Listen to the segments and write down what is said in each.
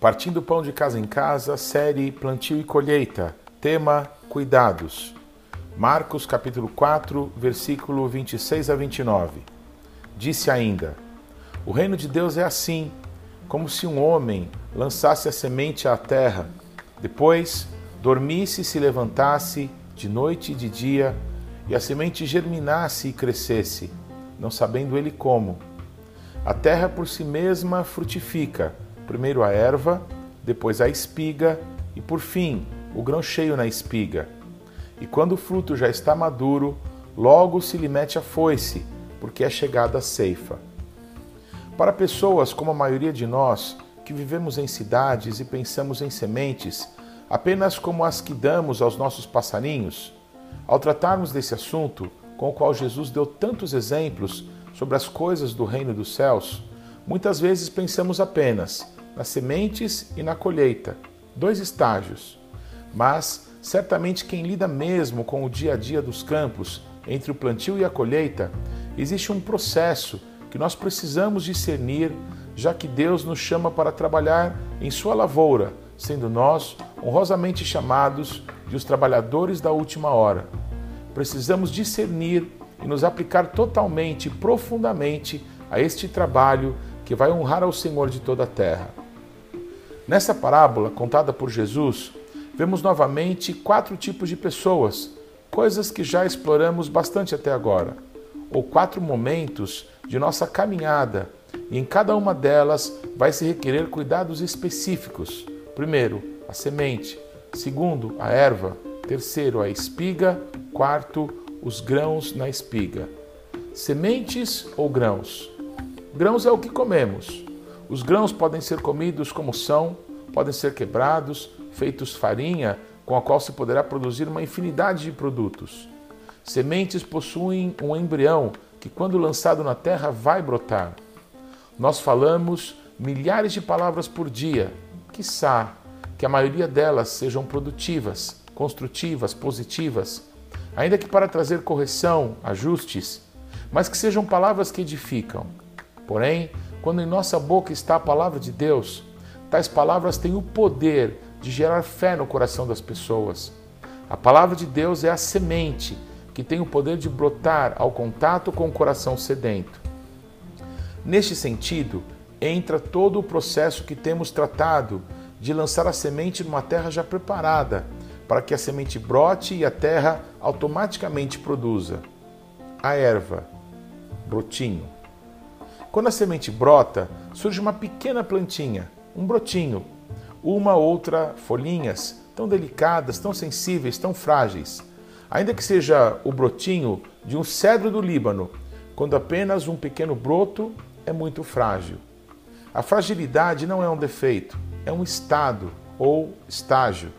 Partindo Pão de Casa em Casa, série Plantio e Colheita, tema Cuidados. Marcos capítulo 4, versículo 26 a 29. Disse ainda: O reino de Deus é assim, como se um homem lançasse a semente à terra, depois dormisse e se levantasse de noite e de dia, e a semente germinasse e crescesse, não sabendo ele como. A terra por si mesma frutifica primeiro a erva, depois a espiga e, por fim, o grão cheio na espiga. E quando o fruto já está maduro, logo se lhe mete a foice, porque é chegada a ceifa. Para pessoas como a maioria de nós, que vivemos em cidades e pensamos em sementes apenas como as que damos aos nossos passarinhos, ao tratarmos desse assunto, com o qual Jesus deu tantos exemplos sobre as coisas do reino dos céus, muitas vezes pensamos apenas nas sementes e na colheita, dois estágios. Mas certamente quem lida mesmo com o dia a dia dos campos, entre o plantio e a colheita, existe um processo que nós precisamos discernir, já que Deus nos chama para trabalhar em sua lavoura, sendo nós honrosamente chamados de os trabalhadores da última hora. Precisamos discernir e nos aplicar totalmente e profundamente a este trabalho que vai honrar ao Senhor de toda a terra. Nessa parábola contada por Jesus, vemos novamente quatro tipos de pessoas, coisas que já exploramos bastante até agora, ou quatro momentos de nossa caminhada, e em cada uma delas vai se requerer cuidados específicos. Primeiro, a semente, segundo, a erva, terceiro, a espiga, quarto, os grãos na espiga. Sementes ou grãos? Grãos é o que comemos. Os grãos podem ser comidos como são, podem ser quebrados, feitos farinha, com a qual se poderá produzir uma infinidade de produtos. Sementes possuem um embrião que, quando lançado na terra, vai brotar. Nós falamos milhares de palavras por dia, quiçá que a maioria delas sejam produtivas, construtivas, positivas, ainda que para trazer correção, ajustes, mas que sejam palavras que edificam. Porém, quando em nossa boca está a palavra de Deus, tais palavras têm o poder de gerar fé no coração das pessoas. A palavra de Deus é a semente que tem o poder de brotar ao contato com o coração sedento. Neste sentido, entra todo o processo que temos tratado de lançar a semente numa terra já preparada, para que a semente brote e a terra automaticamente produza. A erva, brotinho. Quando a semente brota, surge uma pequena plantinha, um brotinho, uma outra folhinhas, tão delicadas, tão sensíveis, tão frágeis. Ainda que seja o brotinho de um cedro do Líbano, quando apenas um pequeno broto é muito frágil. A fragilidade não é um defeito, é um estado ou estágio.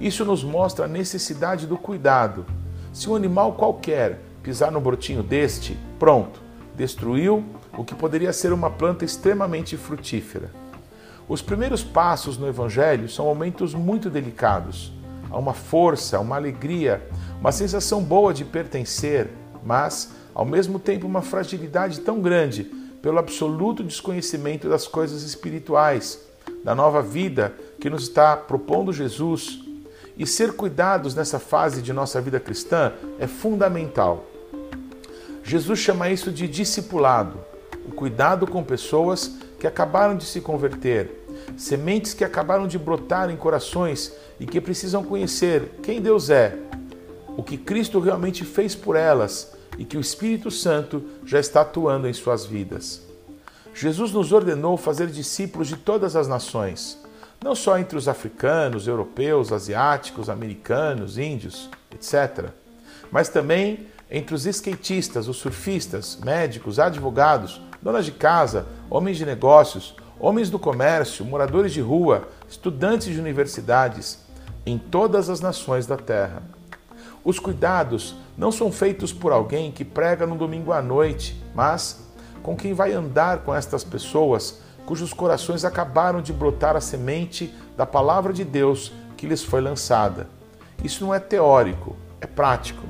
Isso nos mostra a necessidade do cuidado. Se um animal qualquer pisar no brotinho deste, pronto, destruiu o que poderia ser uma planta extremamente frutífera. Os primeiros passos no Evangelho são momentos muito delicados. Há uma força, uma alegria, uma sensação boa de pertencer, mas, ao mesmo tempo, uma fragilidade tão grande pelo absoluto desconhecimento das coisas espirituais, da nova vida que nos está propondo Jesus. E ser cuidados nessa fase de nossa vida cristã é fundamental. Jesus chama isso de discipulado, o cuidado com pessoas que acabaram de se converter, sementes que acabaram de brotar em corações e que precisam conhecer quem Deus é, o que Cristo realmente fez por elas e que o Espírito Santo já está atuando em suas vidas. Jesus nos ordenou fazer discípulos de todas as nações, não só entre os africanos, europeus, asiáticos, americanos, índios, etc., mas também entre os skatistas, os surfistas, médicos, advogados, donas de casa, homens de negócios, homens do comércio, moradores de rua, estudantes de universidades, em todas as nações da terra. Os cuidados não são feitos por alguém que prega no domingo à noite, mas com quem vai andar com estas pessoas cujos corações acabaram de brotar a semente da palavra de Deus que lhes foi lançada. Isso não é teórico, é prático.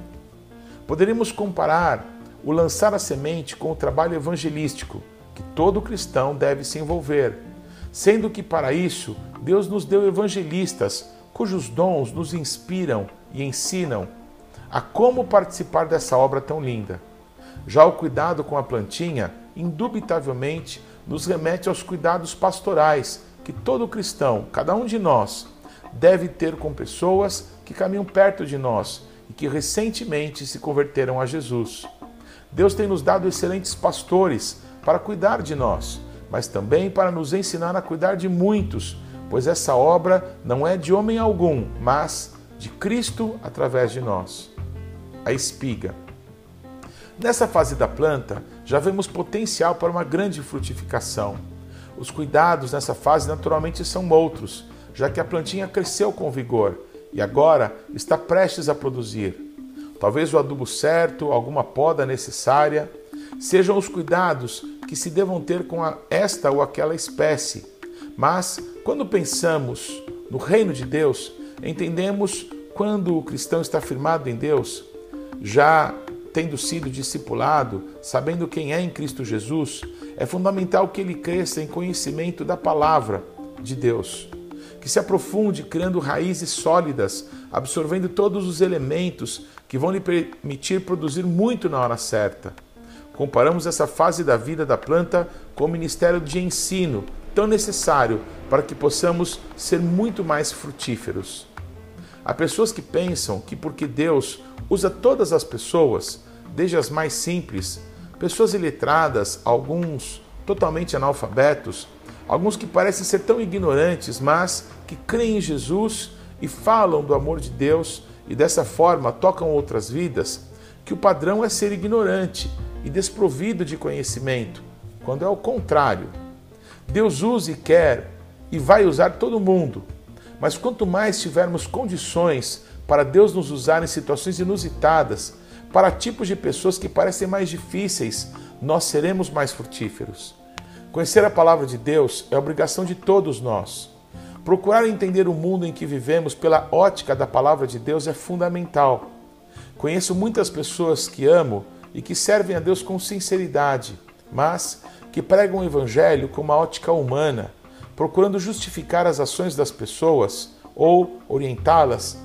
Poderíamos comparar o lançar a semente com o trabalho evangelístico que todo cristão deve se envolver, sendo que para isso Deus nos deu evangelistas cujos dons nos inspiram e ensinam a como participar dessa obra tão linda. Já o cuidado com a plantinha, indubitavelmente, nos remete aos cuidados pastorais que todo cristão, cada um de nós, deve ter com pessoas que caminham perto de nós e que recentemente se converteram a Jesus. Deus tem nos dado excelentes pastores para cuidar de nós, mas também para nos ensinar a cuidar de muitos, pois essa obra não é de homem algum, mas de Cristo através de nós. A espiga. Nessa fase da planta, já vemos potencial para uma grande frutificação. Os cuidados nessa fase naturalmente são outros, já que a plantinha cresceu com vigor e agora está prestes a produzir. Talvez o adubo certo, alguma poda necessária, sejam os cuidados que se devam ter com esta ou aquela espécie. Mas, quando pensamos no reino de Deus, entendemos quando o cristão está firmado em Deus, já tendo sido discipulado, sabendo quem é em Cristo Jesus, é fundamental que ele cresça em conhecimento da palavra de Deus que se aprofunde criando raízes sólidas, absorvendo todos os elementos que vão lhe permitir produzir muito na hora certa. Comparamos essa fase da vida da planta com o ministério de ensino, tão necessário para que possamos ser muito mais frutíferos. Há pessoas que pensam que porque Deus usa todas as pessoas, desde as mais simples, pessoas iletradas, alguns totalmente analfabetos, alguns que parecem ser tão ignorantes, mas que creem em Jesus e falam do amor de Deus e dessa forma tocam outras vidas, que o padrão é ser ignorante e desprovido de conhecimento, quando é o contrário. Deus usa e quer e vai usar todo mundo, mas quanto mais tivermos condições para Deus nos usar em situações inusitadas, para tipos de pessoas que parecem mais difíceis, nós seremos mais frutíferos. Conhecer a palavra de Deus é obrigação de todos nós. Procurar entender o mundo em que vivemos pela ótica da palavra de Deus é fundamental. Conheço muitas pessoas que amo e que servem a Deus com sinceridade, mas que pregam o Evangelho com uma ótica humana, procurando justificar as ações das pessoas ou orientá-las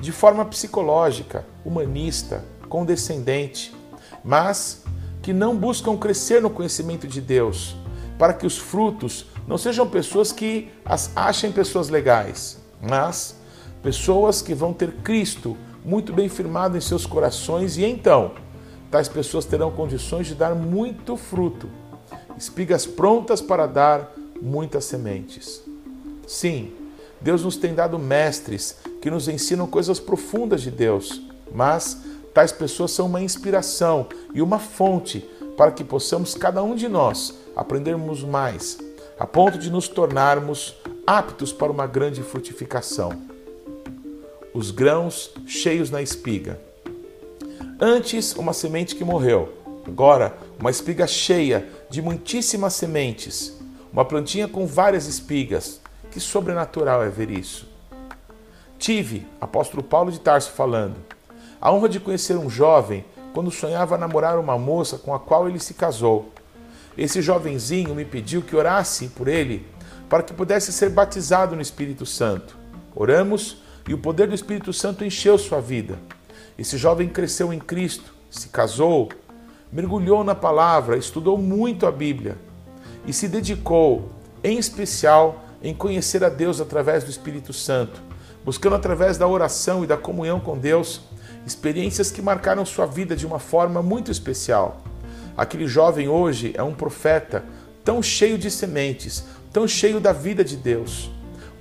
de forma psicológica, humanista, condescendente, mas que não buscam crescer no conhecimento de Deus, para que os frutos não sejam pessoas que as achem pessoas legais, mas pessoas que vão ter Cristo muito bem firmado em seus corações e então tais pessoas terão condições de dar muito fruto, espigas prontas para dar muitas sementes. Sim, Deus nos tem dado mestres que nos ensinam coisas profundas de Deus, mas tais pessoas são uma inspiração e uma fonte para que possamos, cada um de nós, aprendermos mais a ponto de nos tornarmos aptos para uma grande frutificação. Os grãos cheios na espiga. Antes, uma semente que morreu, agora, uma espiga cheia de muitíssimas sementes, uma plantinha com várias espigas. Que sobrenatural é ver isso. Tive, apóstolo Paulo de Tarso falando, a honra de conhecer um jovem quando sonhava namorar uma moça com a qual ele se casou. Esse jovenzinho me pediu que orasse por ele para que pudesse ser batizado no Espírito Santo. Oramos e o poder do Espírito Santo encheu sua vida. Esse jovem cresceu em Cristo, se casou, mergulhou na palavra, estudou muito a Bíblia e se dedicou, em especial, em conhecer a Deus através do Espírito Santo, buscando através da oração e da comunhão com Deus experiências que marcaram sua vida de uma forma muito especial. Aquele jovem hoje é um profeta tão cheio de sementes, tão cheio da vida de Deus,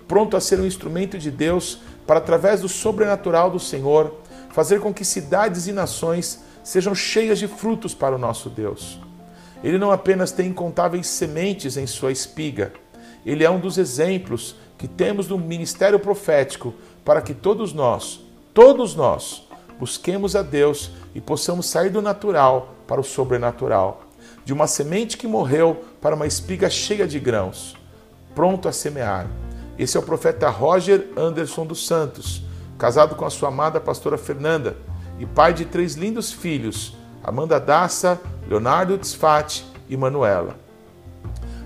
pronto a ser um instrumento de Deus para, através do sobrenatural do Senhor, fazer com que cidades e nações sejam cheias de frutos para o nosso Deus. Ele não apenas tem incontáveis sementes em sua espiga, ele é um dos exemplos que temos no ministério profético para que todos nós, todos nós, busquemos a Deus e possamos sair do natural para o sobrenatural, de uma semente que morreu para uma espiga cheia de grãos, pronto a semear. Esse é o profeta Roger Anderson dos Santos, casado com a sua amada pastora Fernanda e pai de três lindos filhos, Amanda Dassa, Leonardo Tzfat e Manuela.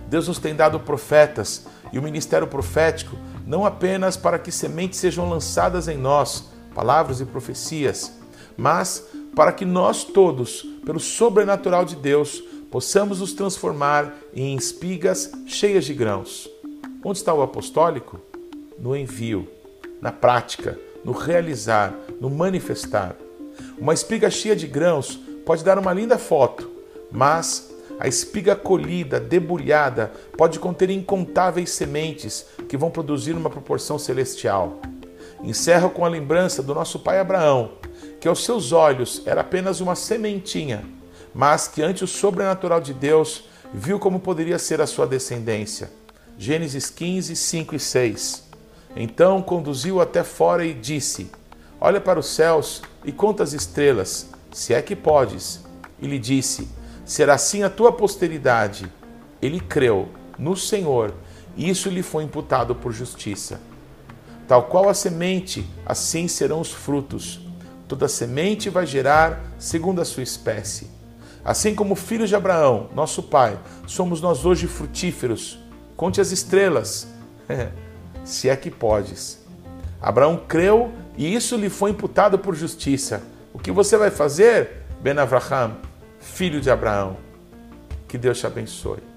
Deus nos tem dado profetas e o ministério profético não apenas para que sementes sejam lançadas em nós, palavras e profecias, mas para que nós todos, pelo sobrenatural de Deus, possamos nos transformar em espigas cheias de grãos. Onde está o apostólico? No envio, na prática, no realizar, no manifestar. Uma espiga cheia de grãos pode dar uma linda foto, mas a espiga colhida, debulhada, pode conter incontáveis sementes que vão produzir uma proporção celestial. Encerro com a lembrança do nosso pai Abraão, que aos seus olhos era apenas uma sementinha, mas que ante o sobrenatural de Deus viu como poderia ser a sua descendência. Gênesis 15, 5 e 6. Então conduziu até fora e disse: Olha para os céus e conta as estrelas, se é que podes. E lhe disse: Será assim a tua posteridade. Ele creu no Senhor, e isso lhe foi imputado por justiça. Tal qual a semente, assim serão os frutos. Toda semente vai gerar segundo a sua espécie. Assim como filhos de Abraão, nosso pai, somos nós hoje frutíferos. Conte as estrelas, se é que podes. Abraão creu e isso lhe foi imputado por justiça. O que você vai fazer, Ben Avraham, filho de Abraão? Que Deus te abençoe.